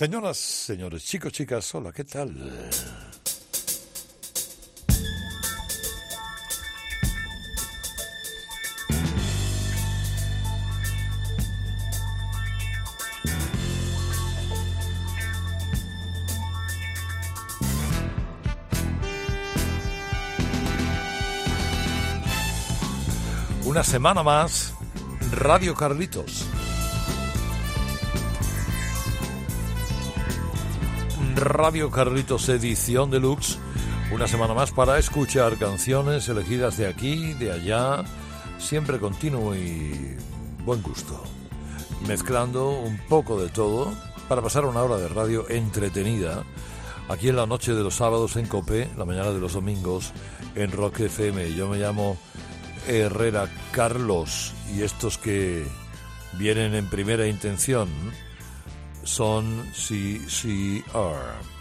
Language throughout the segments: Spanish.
Señoras, señores, chicos, chicas, hola, ¿qué tal? Una semana más, Radio Carlitos. Radio Carlitos Edición Deluxe, una semana más para escuchar canciones elegidas de aquí, de allá, siempre continuo y buen gusto, mezclando un poco de todo para pasar una hora de radio entretenida, aquí en la noche de los sábados en Copé, la mañana de los domingos en Rock FM. Yo me llamo Herrera Carlos y estos que vienen en primera intención son CCR.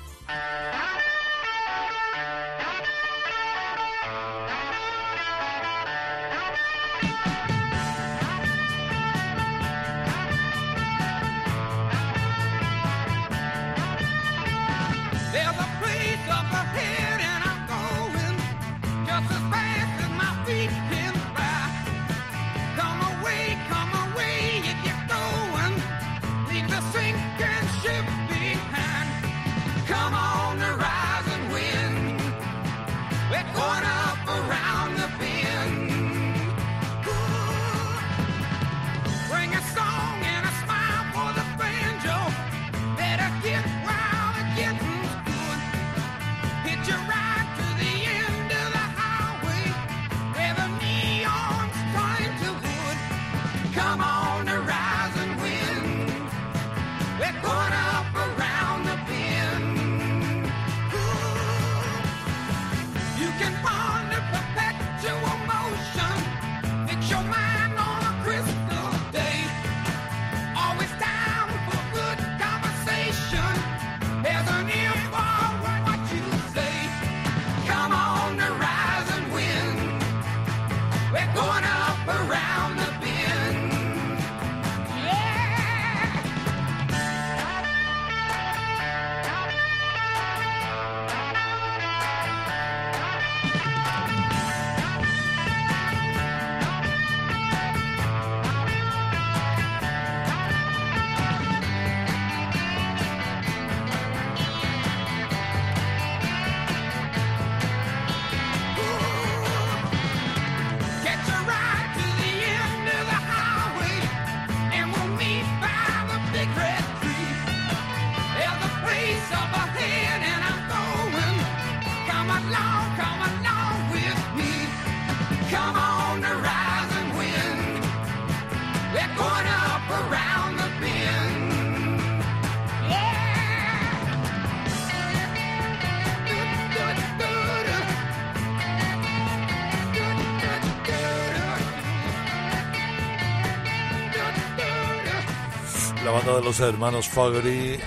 De los hermanos Fogerty,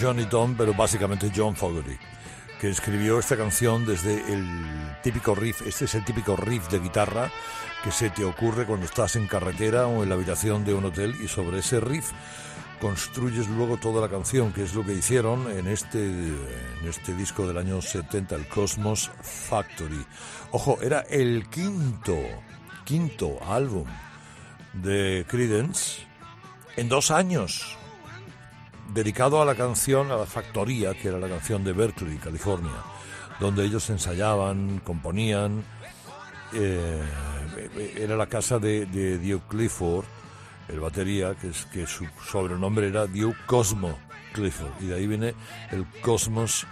Johnny Tom, pero básicamente John Fogerty, que escribió esta canción desde el típico riff, este es el típico riff de guitarra que se te ocurre cuando estás en carretera o en la habitación de un hotel y sobre ese riff construyes luego toda la canción, que es lo que hicieron en este, en este disco del año 70, el Cosmos Factory. Ojo, era el quinto, quinto álbum de Credence en dos años, dedicado a la canción, a la factoría, que era la canción de Berkeley, California, donde ellos ensayaban, componían. Eh, era la casa de, Duke Clifford, el batería, que, es, que su sobrenombre era Duke Cosmo Clifford, y de ahí viene el Cosmos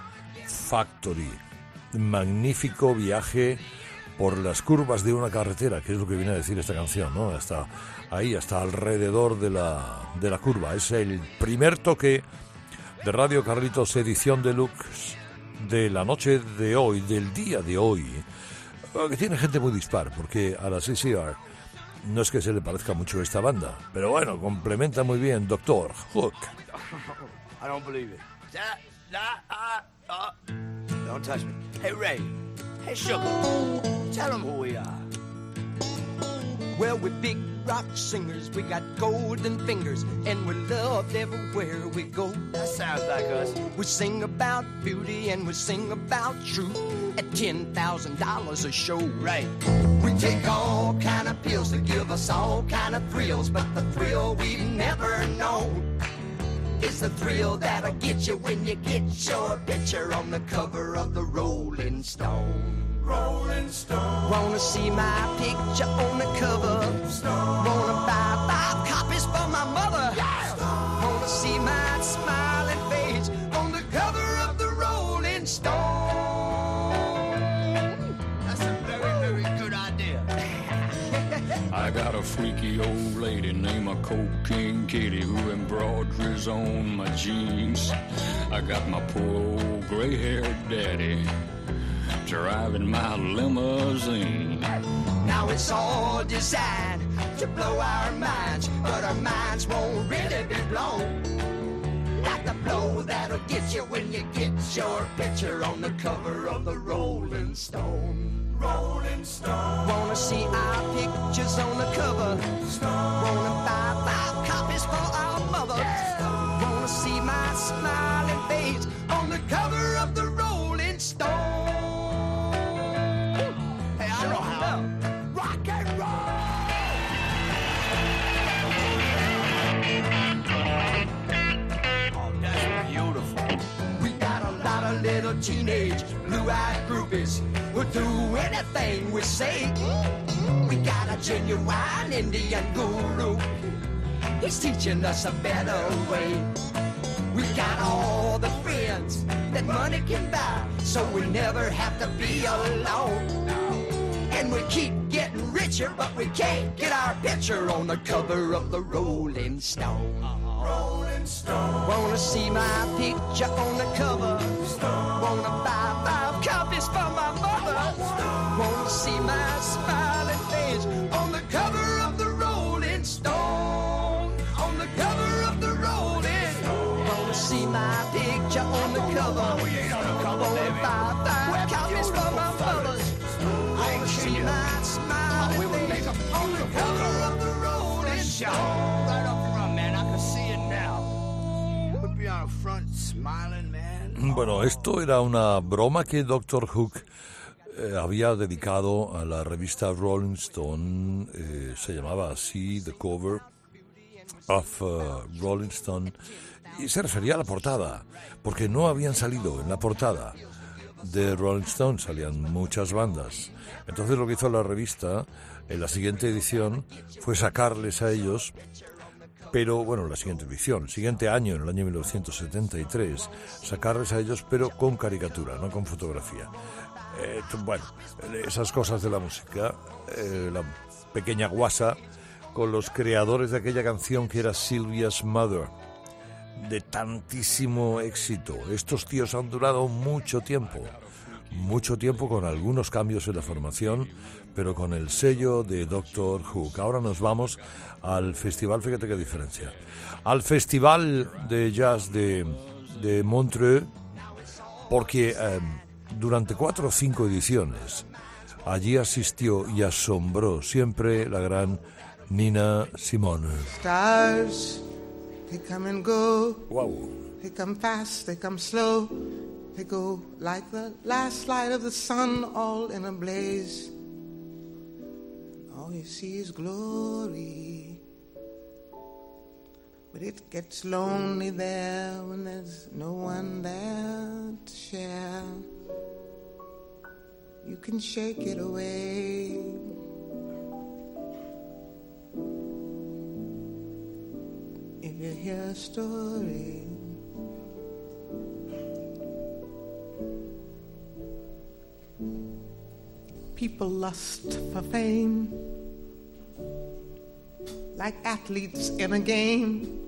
Factory. Magnífico viaje por las curvas de una carretera, que es lo que viene a decir esta canción, ¿no? Hasta ahí, hasta alrededor de la, de la curva. Es el primer toque de Radio Carlitos Edición Deluxe de la noche de hoy, del día de hoy, que tiene gente muy dispar, porque a la CCR no es que se le parezca mucho esta banda, pero bueno, complementa muy bien Doctor Hook. I don't believe it. Don't touch me. Hey Ray, hey Sugar, tell them who we are. Well, we're big rock singers, we got golden fingers, and we're loved everywhere we go. That sounds like us. We sing about beauty and we sing about truth at $10,000 a show. Right. We take all kind of pills to give us all kind of thrills, but the thrill we've never known is the thrill that'll get you when you get your picture on the cover of the Rolling Stone. Rolling Stone. Wanna see my picture on the cover? Stone. Wanna buy five copies for my mother? Yeah. Wanna see my smiling face on the cover of the Rolling Stone? That's a very, very good idea. I got a freaky old lady named a Cocaine Kitty who embroiders on my jeans. I got my poor old gray-haired daddy driving my limousine. Now it's all designed to blow our minds, but our minds won't really be blown. Like the blow that'll get you when you get your picture on the cover of the Rolling Stone. Rolling Stone. Wanna see our pictures on the cover? Stone. Wanna buy five copies for our mother? Yeah. Wanna see my smiling face on the cover of the teenage blue-eyed groupies who'll do anything we say. We got a genuine Indian guru. He's teaching us a better way. We got all the friends that money can buy, so we never have to be alone. And we keep getting richer, but we can't get our picture on the cover of the Rolling Stone. Rolling Stone. Wanna see my picture on the cover? Wanna buy five copies for my mother? Wanna see my smiling face on the cover of the Rolling Stone? On the cover of the Rolling Stone. Wanna see my picture on the cover? Wanna buy five copies for my mother? Wanna see my smiling face on the cover of the Rolling Stone? Bueno, esto era una broma que Doctor Hook eh, había dedicado a la revista Rolling Stone, eh, se llamaba así, The Cover of uh, Rolling Stone, y se refería a la portada, porque no habían salido en la portada de Rolling Stone, salían muchas bandas. Entonces lo que hizo la revista en la siguiente edición fue sacarles a ellos pero bueno, la siguiente edición, siguiente año, en el año 1973, sacarles a ellos, pero con caricatura, no con fotografía. Eh, bueno, esas cosas de la música, eh, la pequeña guasa con los creadores de aquella canción que era Sylvia's Mother, de tantísimo éxito. Estos tíos han durado mucho tiempo, mucho tiempo con algunos cambios en la formación, pero con el sello de Doctor Hook. Ahora nos vamos al festival, fíjate qué diferencia, al Festival de Jazz de, de Montreux, porque eh, durante cuatro o cinco ediciones allí asistió y asombró siempre la gran Nina Simone. Stars, they come and go. Wow. They come fast, they come slow. They go like the last light of the sun, all in a blaze. All you see is glory. But it gets lonely there when there's no one there to share. You can shake it away. If you hear a story, people lust for fame like athletes in a game.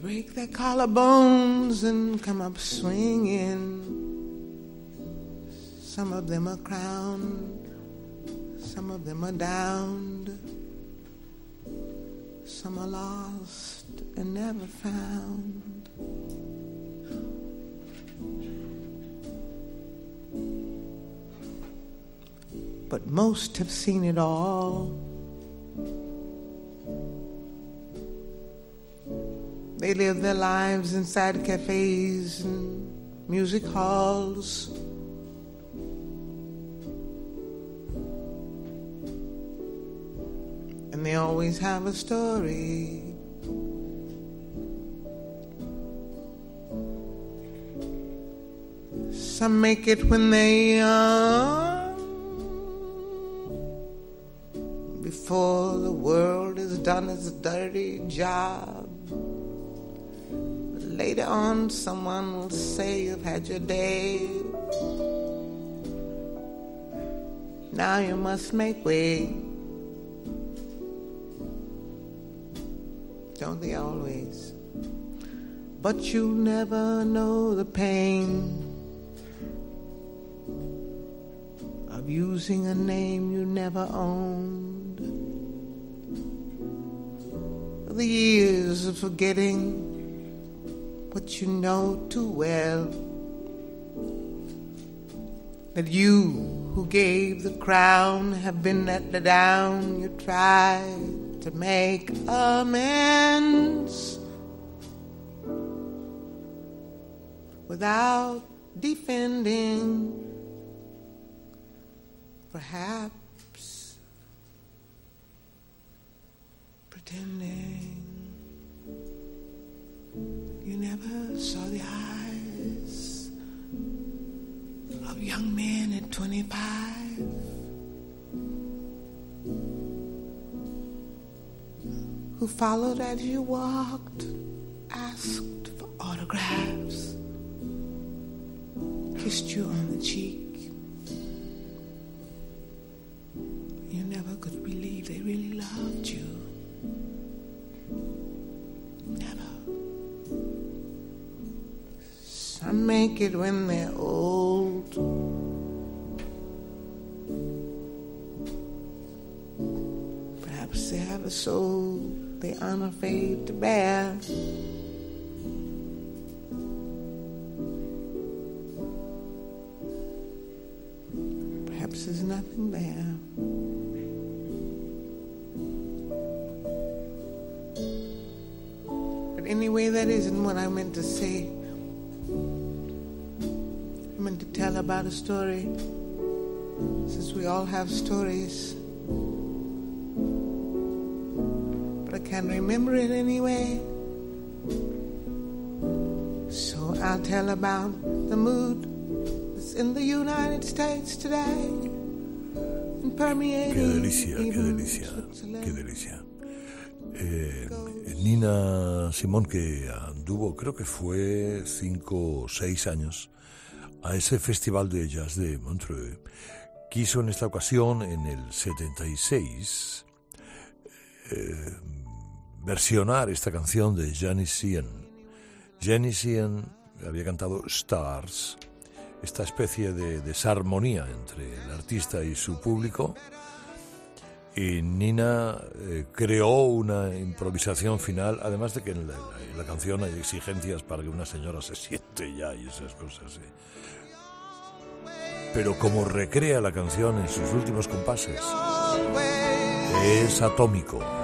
Break their collarbones and come up swinging. Some of them are crowned, some of them are downed, some are lost and never found. but most have seen it all. They live their lives inside cafes and music halls. And they always have a story. Some make it when they're young, before the world has done its dirty job. Later on, someone will say you've had your day. Now you must make way. Don't they always? But you never know the pain of using a name you never owned. The years of forgetting what you know too well. That you who gave the crown have been let down. You tried to make amends without defending perhaps pretending you never saw the eyes of young men at 25 who followed as you walked, asked for autographs, kissed you on the cheek. You never could believe they really loved you. Make it when they're old. Perhaps they have a soul they aren't afraid to bear. About a story. Since we all have stories. But I can't remember it anyway. So I'll tell about the mood that's in the United States today. And Qué permeating delicia, qué delicia, qué delicia. Eh, Nina Simón, que anduvo, creo que fue cinco o seis años, a ese festival de jazz de Montreux, quiso en esta ocasión, en el 76, eh, versionar esta canción de Janis Sian. Janis Sian había cantado Stars, esta especie de desarmonía entre el artista y su público. Y Nina eh, creó una improvisación final, además de que en la, canción hay exigencias para que una señora se siente ya y esas cosas. Pero como recrea la canción en sus últimos compases, es atómico.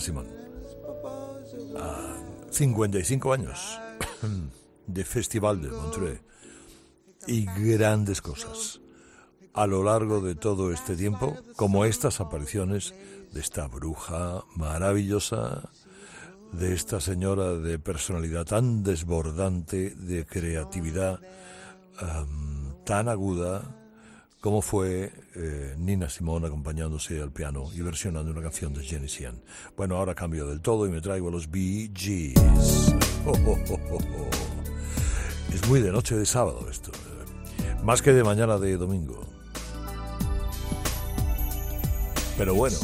Simón. supposed to go a 55 años de Festival de Montreux y grandes cosas a lo largo de todo este tiempo, como estas apariciones de esta bruja maravillosa, de esta señora de personalidad tan desbordante, de creatividad tan aguda, como fue eh, Nina Simone acompañándose al piano y versionando una canción de Jenny Sian. Bueno, ahora cambio del todo y me traigo a los Bee Gees. Es muy de noche de sábado esto, más que de mañana de domingo. Pero bueno.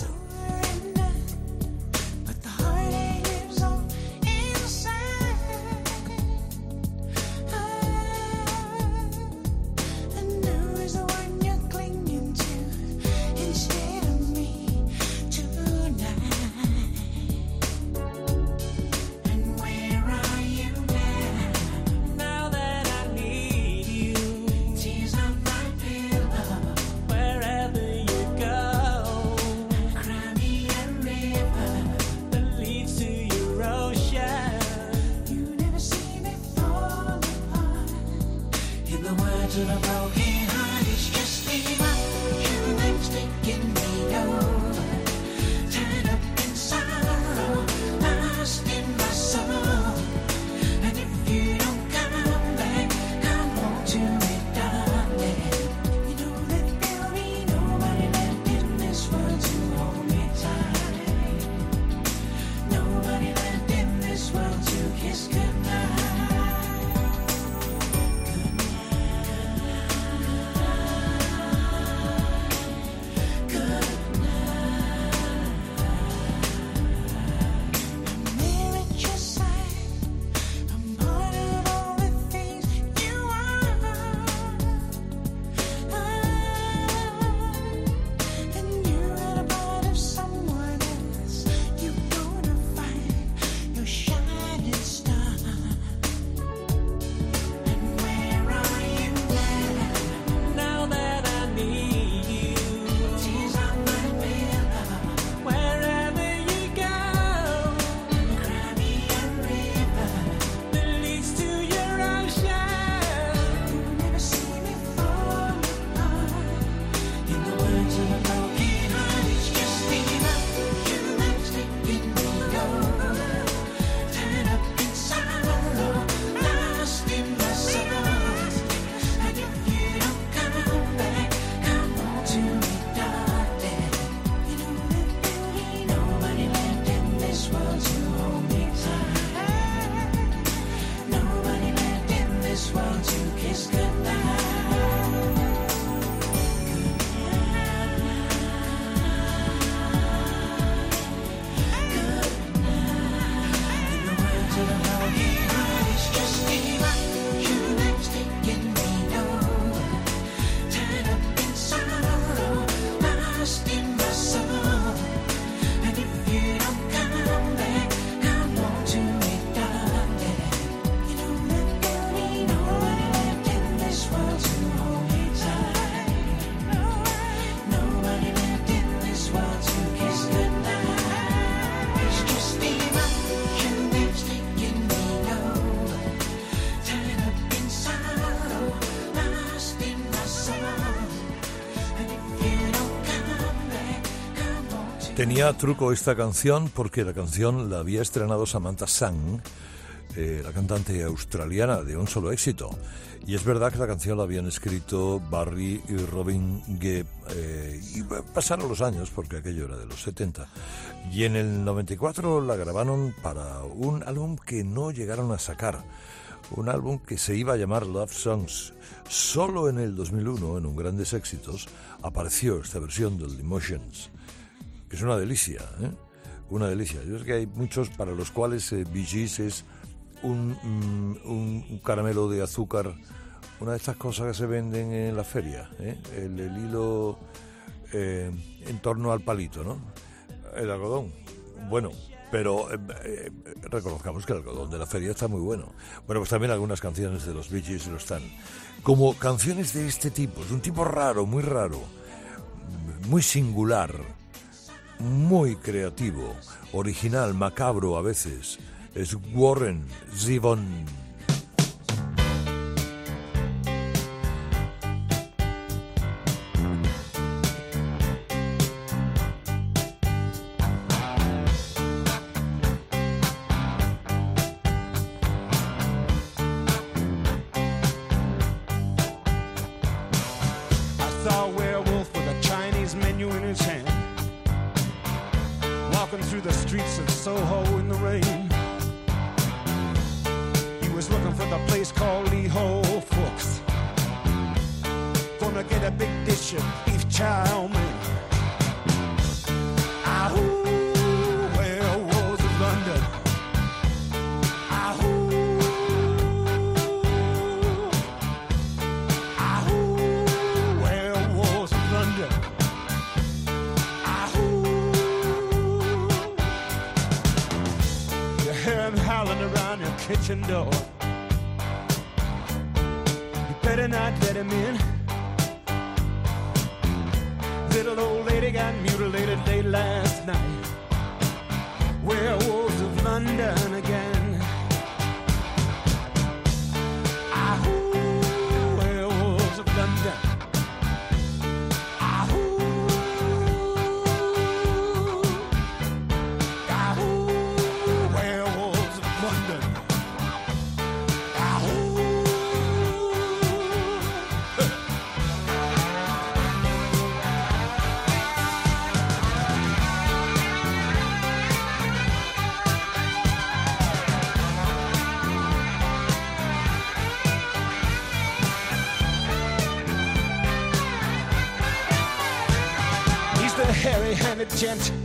Tenía truco esta canción porque la canción la había estrenado Samantha Sang, eh, la cantante australiana de un solo éxito. Y es verdad que la canción la habían escrito Barry y Robin Gibb. Eh, y pasaron los años, porque aquello era de los 70. Y en el 94 la grabaron para un álbum que no llegaron a sacar. Un álbum que se iba a llamar Love Songs. Solo en el 2001, en un Grandes Éxitos, apareció esta versión del Emotions que es una delicia, ¿eh? una delicia. Yo sé que hay muchos para los cuales eh, es un, mm, un, caramelo de azúcar, una de estas cosas que se venden en la feria, ¿eh? el, hilo eh, en torno al palito, ¿no? El algodón. Bueno, pero eh, reconozcamos que el algodón de la feria está muy bueno. Bueno, pues también algunas canciones de los Bee lo están. Como canciones de este tipo, de un tipo raro, muy raro, muy singular muy creativo, original, macabro a veces. Es Warren Zevon. Kitchen door. agent.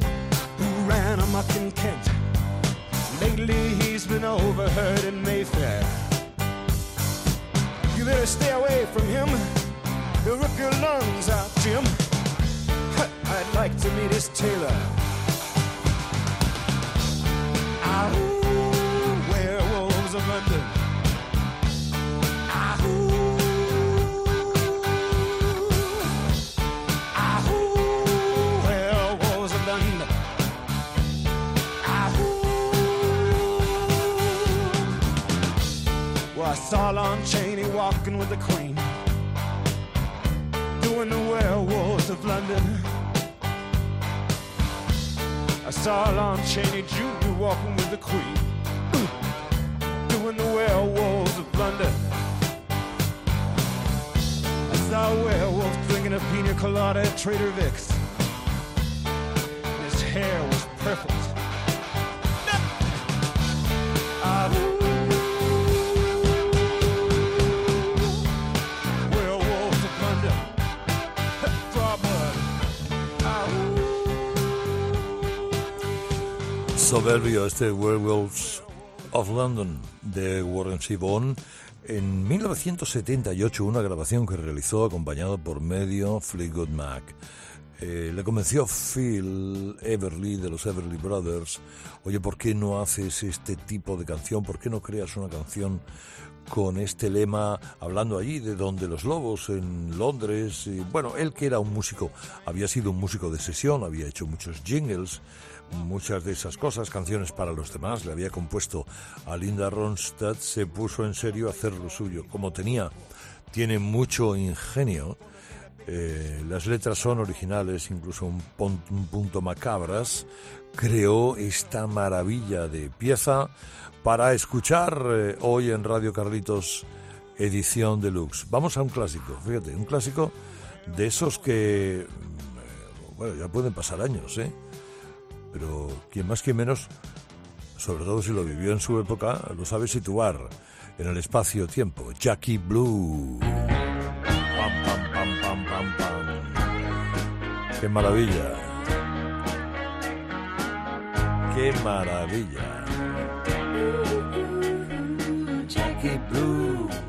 I saw Lon Chaney walking with the Queen, doing the werewolves of London. I saw Lon Chaney Jr. walking with the Queen, doing the werewolves of London. I saw a werewolf drinking a pina colada at Trader Vic's. His hair was perfect. Soberbio este Werewolves of London de Warren Zevon en 1978, una grabación que realizó acompañado por medio Fleetwood Mac. Eh, le convenció Phil Everly de los Everly Brothers, oye, ¿por qué no haces este tipo de canción? ¿Por qué no creas una canción con este lema, hablando allí de donde los lobos en Londres? Y, bueno, él que era un músico, había sido un músico de sesión, había hecho muchos jingles, muchas de esas cosas, canciones para los demás, le había compuesto a Linda Ronstadt, se puso en serio a hacer lo suyo. Como tenía, tiene mucho ingenio, eh, las letras son originales, incluso un, un punto macabras, creó esta maravilla de pieza para escuchar eh, hoy en Radio Carlitos edición deluxe. Vamos a un clásico, fíjate, un clásico de esos que, mm, bueno, ya pueden pasar años, ¿eh? Pero quien más, quien menos, sobre todo si lo vivió en su época, lo sabe situar en el espacio-tiempo. Jackie Blue. Pam, pam. ¡Qué maravilla! ¡Qué maravilla! Jackie Blue.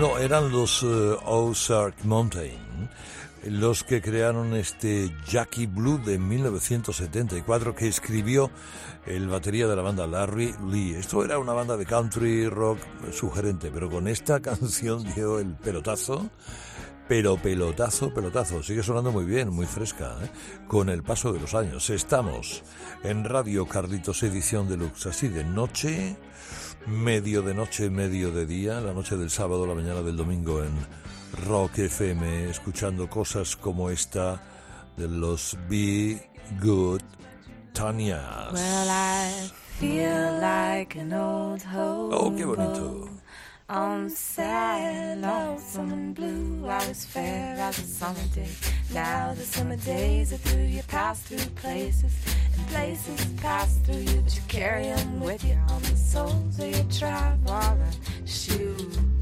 Bueno, eran los eh, Ozark Mountain los que crearon este Jackie Blue de 1974 que escribió el batería de la banda Larry Lee. Esto era una banda de country rock sugerente, pero con esta canción dio el pelotazo. Pero pelotazo, pelotazo, sigue sonando muy bien, muy fresca, ¿eh? con el paso de los años. Estamos en Radio Carlitos Edición Deluxe, así de noche, medio de noche, medio de día, la noche del sábado, la mañana del domingo en Rock FM, escuchando cosas como esta de los Be Good Tanias. Well, I feel like an old. Oh, qué bonito. On sad, lonesome and blue, I was fair as a summer day. Now the summer days are through, you pass through places, places pass through you, but you carry them with you on the soles of your traveler shoes.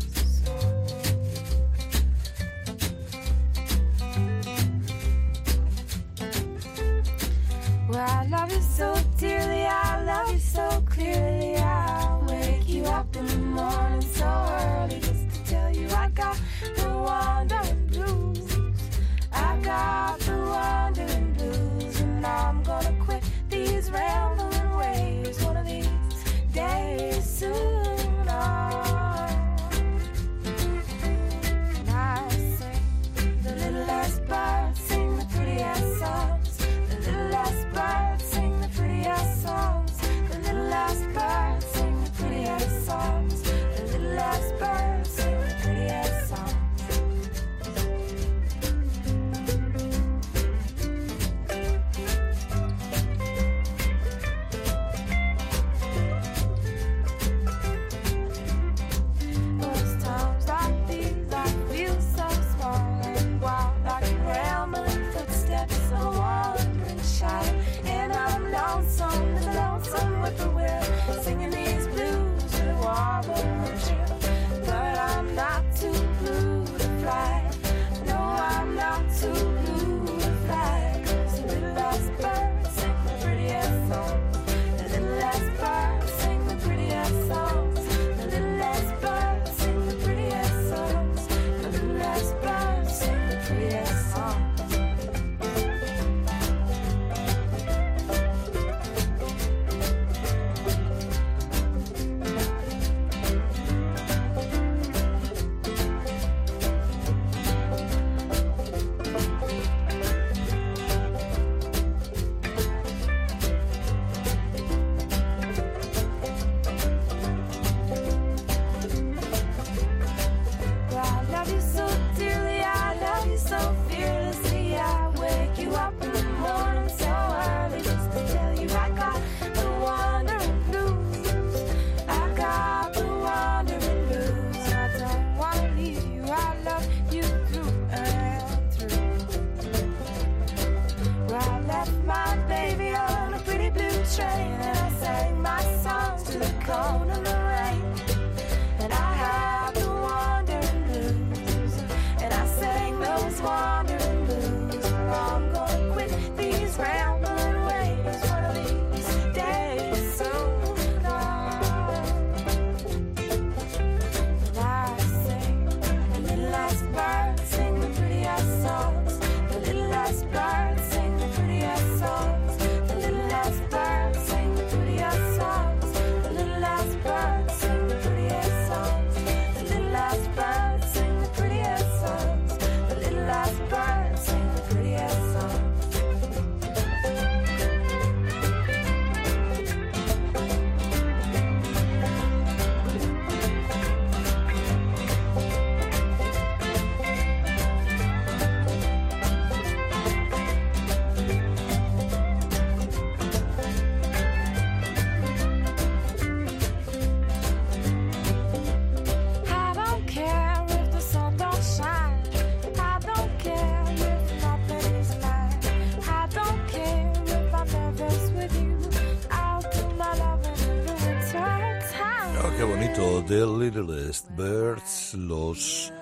De Littlest Birds, los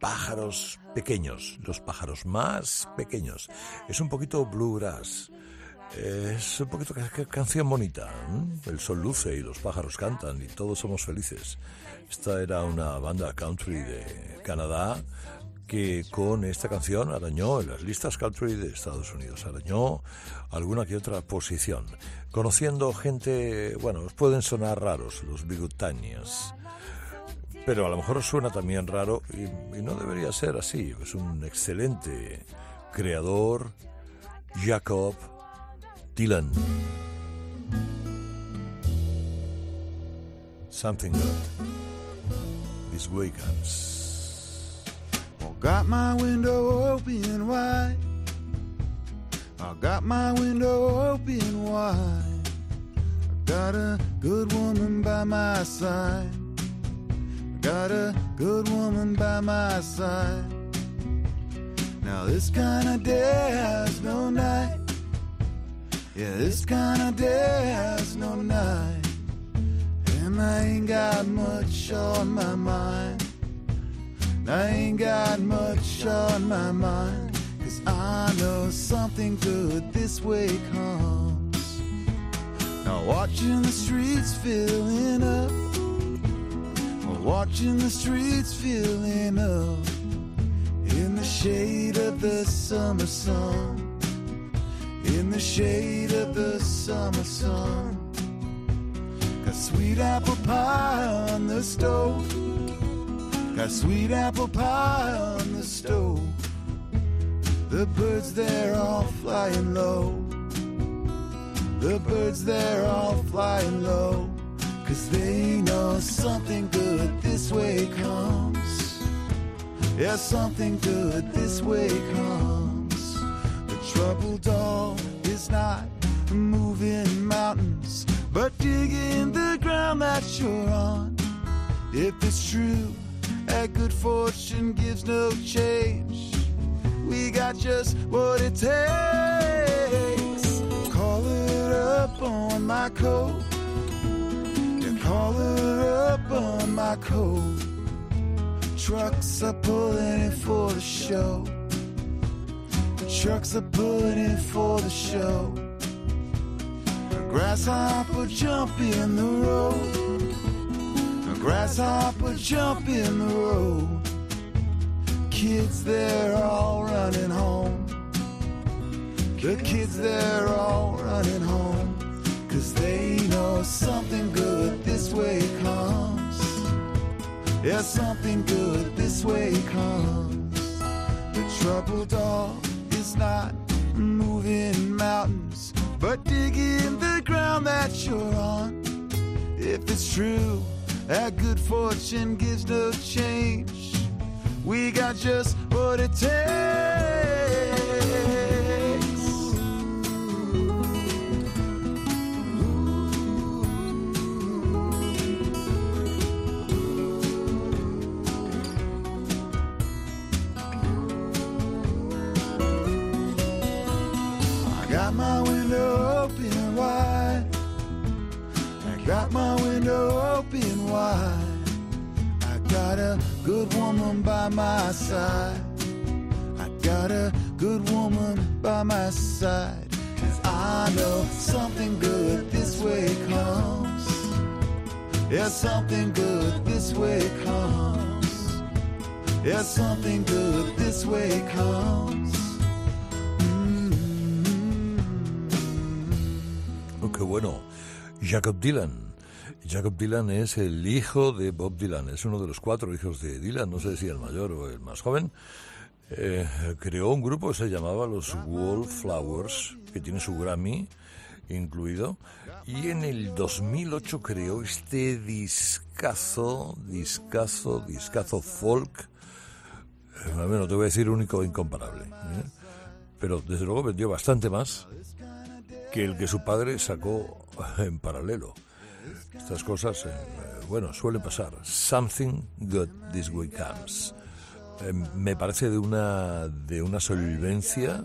pájaros pequeños, los pájaros más pequeños. Es un poquito bluegrass. Es un poquito ca- ca- canción bonita. El sol luce y los pájaros cantan y todos somos felices. Esta era una banda country de Canadá que con esta canción arañó en las listas country de Estados Unidos, arañó alguna que otra posición, conociendo gente, bueno, pueden sonar raros los bigotanias, pero a lo mejor suena también raro y, no debería ser así, es un excelente creador, Jacob Dylan. Something good. This way. Got my window open wide. I got my window open wide. I got a good woman by my side. I got a good woman by my side. Now this kind of day has no night. Yeah, this kind of day has no night. And I ain't got much on my mind. I ain't got much on my mind. Cause I know something good this way comes. Now watching the streets filling up. Watching the streets filling up. In the shade of the summer sun. In the shade of the summer sun. Got sweet apple pie on the stove. Got sweet apple pie on the stove. The birds there all flying low. The birds there all flying low. Cause they know something good this way comes. Yeah, something good this way comes. The troubled dog is not moving mountains, but digging the ground that you're on. If it's true that good fortune gives no change, we got just what it takes. Call it up on my coat. Yeah, call it up on my coat. Trucks are pulling in for the show. Trucks are pulling in for the show. A grasshopper jump in the road. Grasshopper jump in the road. Kids, they're all running home. The kids, they're all running home. Cause they know something good this way comes. Yeah, something good this way comes. The troubled dog is not moving mountains, but digging the ground that you're on. If it's true that good fortune gives no change, we got just what it takes. I got my window open wide. I got my window wide. I got a good woman by my side. I got a good woman by my side. Cause I know something good this way comes. Yeah, something good this way comes. Yeah, something good this way comes. Mm-hmm. Oh, qué bueno. Jacob Dylan. Jacob Dylan es el hijo de Bob Dylan. Es uno de los cuatro hijos de Dylan. No sé si el mayor o el más joven. Eh, creó un grupo que se llamaba los Wallflowers, que tiene su Grammy incluido. Y en el 2008 creó este discazo, discazo, discazo folk. Eh, bueno, te voy a decir único e incomparable. ¿eh? Pero desde luego vendió bastante más que el que su padre sacó en paralelo. Estas cosas, eh, bueno, suelen pasar. Something good this way comes. Eh, me parece de una, de una solvencia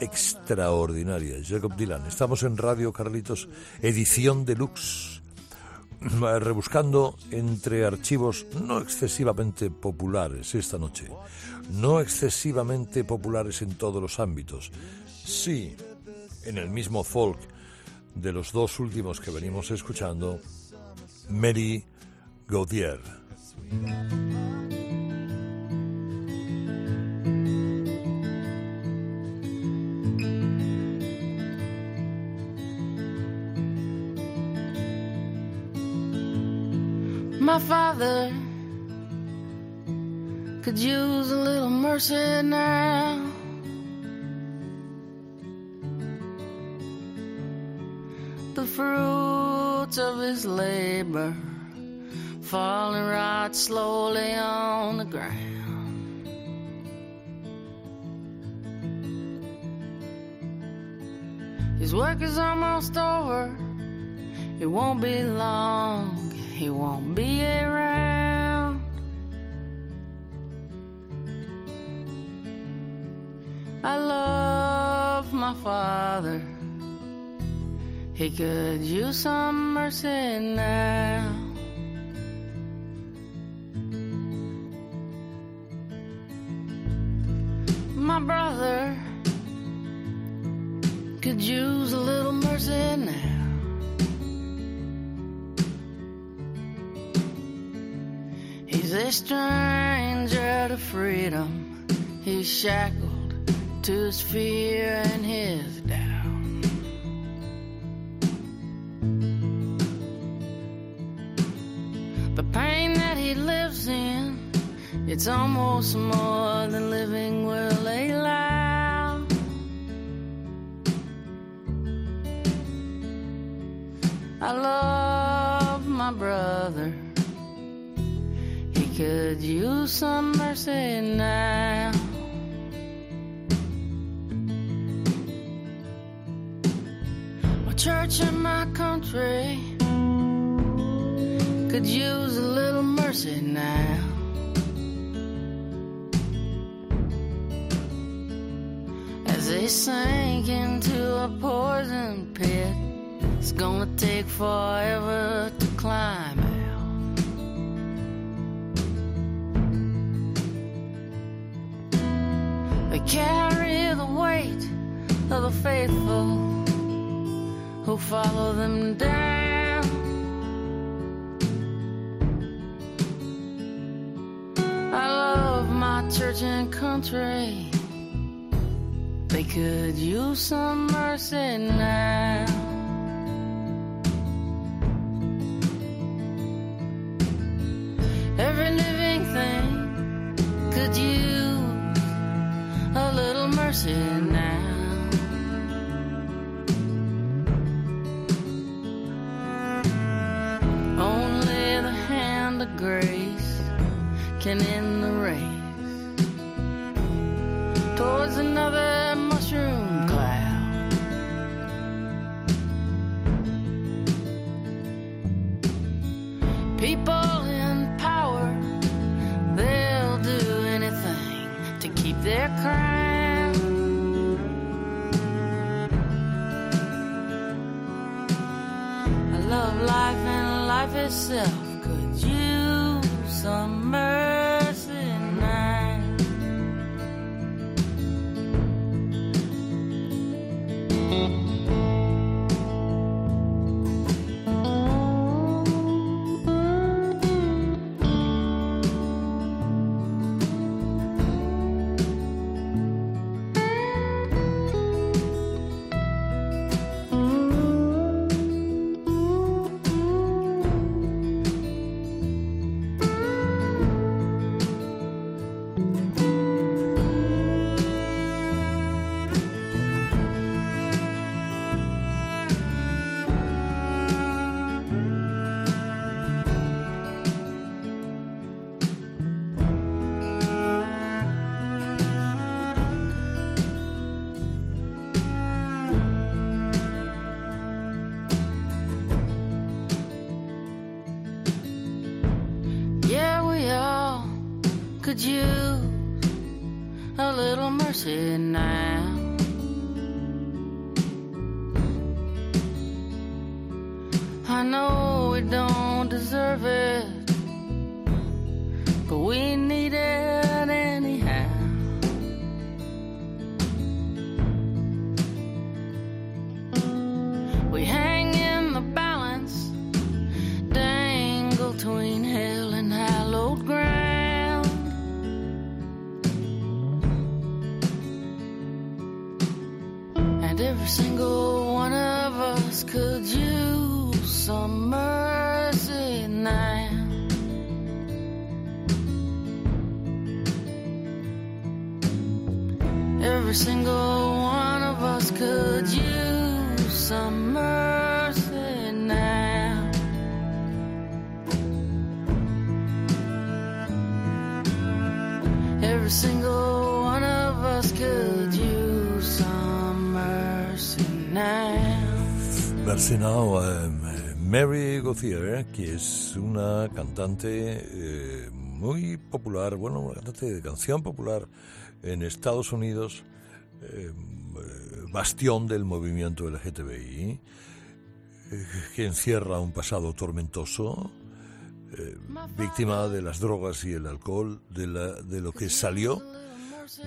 extraordinaria. Jacob Dylan. Estamos en Radio Carlitos, edición deluxe. eh, rebuscando entre archivos no excesivamente populares esta noche, no excesivamente populares en todos los ámbitos, sí, en el mismo folk de los dos últimos que venimos escuchando, Mary Gaudier. My father could use a little mercy now. Fruits of his labor falling right slowly on the ground. His work is almost over. It won't be long. He won't be around. I love my father. He could use some mercy now. My brother could use a little mercy now. He's a stranger to freedom. He's shackled to his fear and his doubt. It's almost more than living will allow. Eh, I love my brother. He could use some mercy now. My church and my country could use a little mercy now. They sink into a poison pit, it's gonna take forever to climb out. They carry the weight of the faithful who follow them down. I love my church and country. Could use some mercy now. Every living thing could use a little mercy now. Only the hand of grace can end the race now. I know we don't deserve it. Every single one of us could use some mercy now. Every single one of us could use some mercy now. Eh, Mary Gauthier, que es una cantante eh, muy popular, bueno, una cantante de canción popular en Estados Unidos Em, bastión del movimiento LGTBI, eh, que encierra un pasado tormentoso, em, víctima de las drogas y el alcohol, de, la, de lo que salió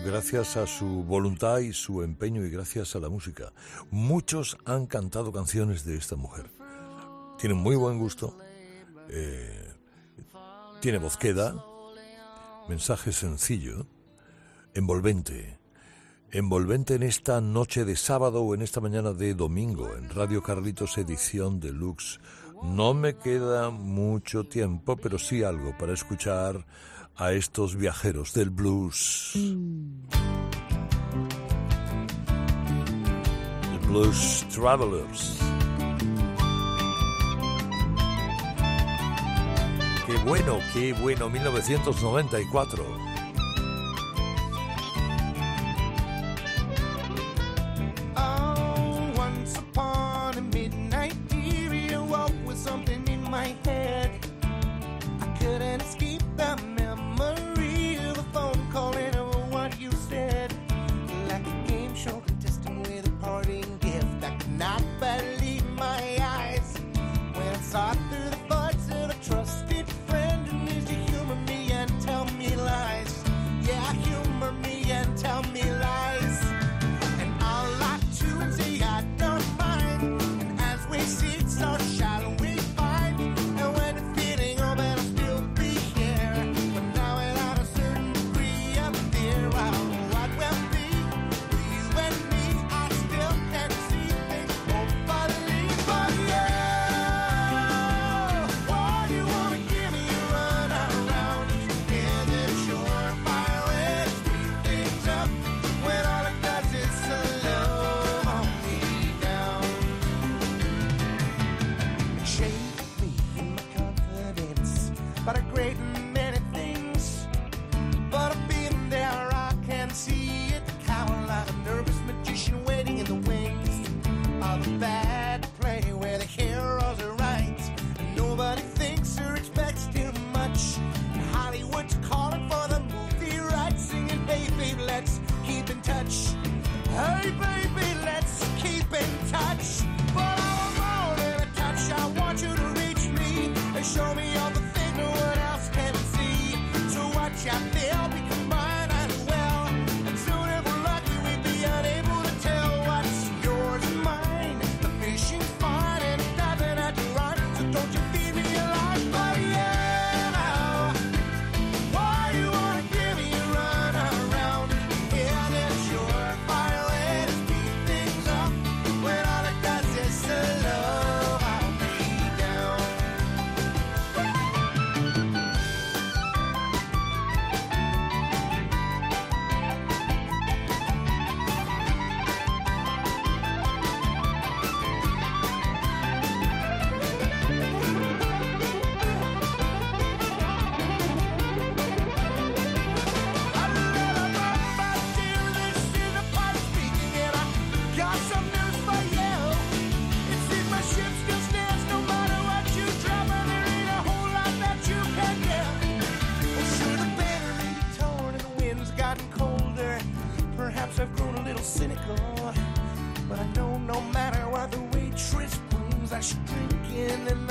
gracias a su voluntad y su empeño y gracias a la música. Muchos han cantado canciones de esta mujer. Tiene muy buen gusto, eh, tiene voz queda, mensaje sencillo, envolvente envolvente en esta noche de sábado o en esta mañana de domingo, en Radio Carlitos Edición Deluxe. No me queda mucho tiempo, pero sí algo para escuchar a estos viajeros del blues. The Blues Travelers. Qué bueno, qué bueno, 1994. I should drink in and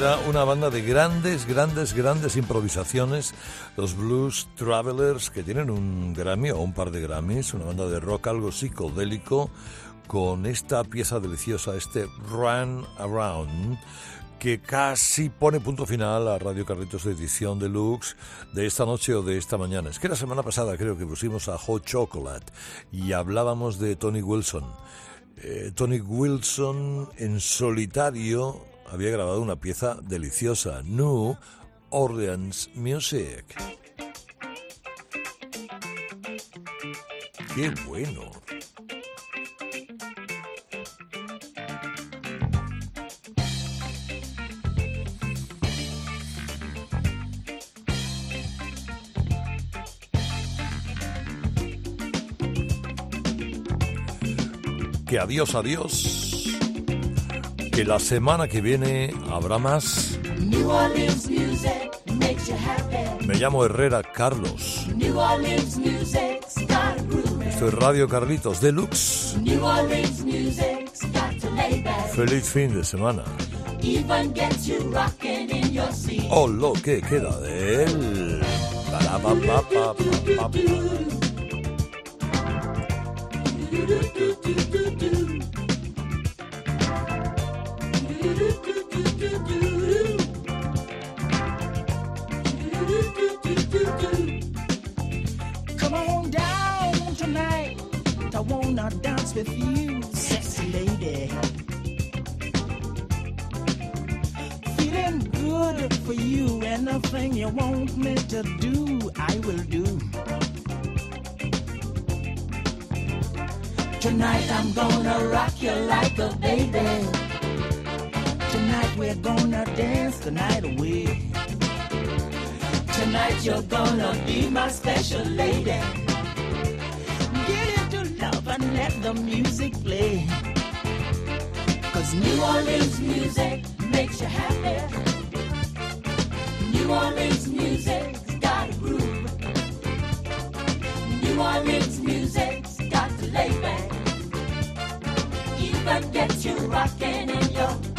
era una banda de grandes, grandes, grandes improvisaciones, los Blues Travelers, que tienen un Grammy o un par de Grammys, una banda de rock algo psicodélico, con esta pieza deliciosa, este Run Around, que casi pone punto final a Radio Carlitos de edición deluxe de esta noche o de esta mañana. Es que la semana pasada creo que pusimos a Hot Chocolate y hablábamos de Tony Wilson. Eh, Tony Wilson en solitario había grabado una pieza deliciosa, New Orleans Music. ¡Qué bueno! Que adiós, adiós. Que la semana que viene habrá más. New Orleans music makes you happy. Me llamo Herrera Carlos. Esto es Radio Carlitos Deluxe. New Orleans music's got to lay back. Feliz fin de semana. Even gets you rocking in your seat. O lo que queda de él. Anything you want me to do, I will do. Tonight I'm gonna rock you like a baby. Tonight we're gonna dance the night away. Tonight you're gonna be my special lady. Get into love and let the music play. Cause New Orleans music makes you happy. New Orleans music's got a groove. New Orleans music's got to lay back. Even get you rocking in your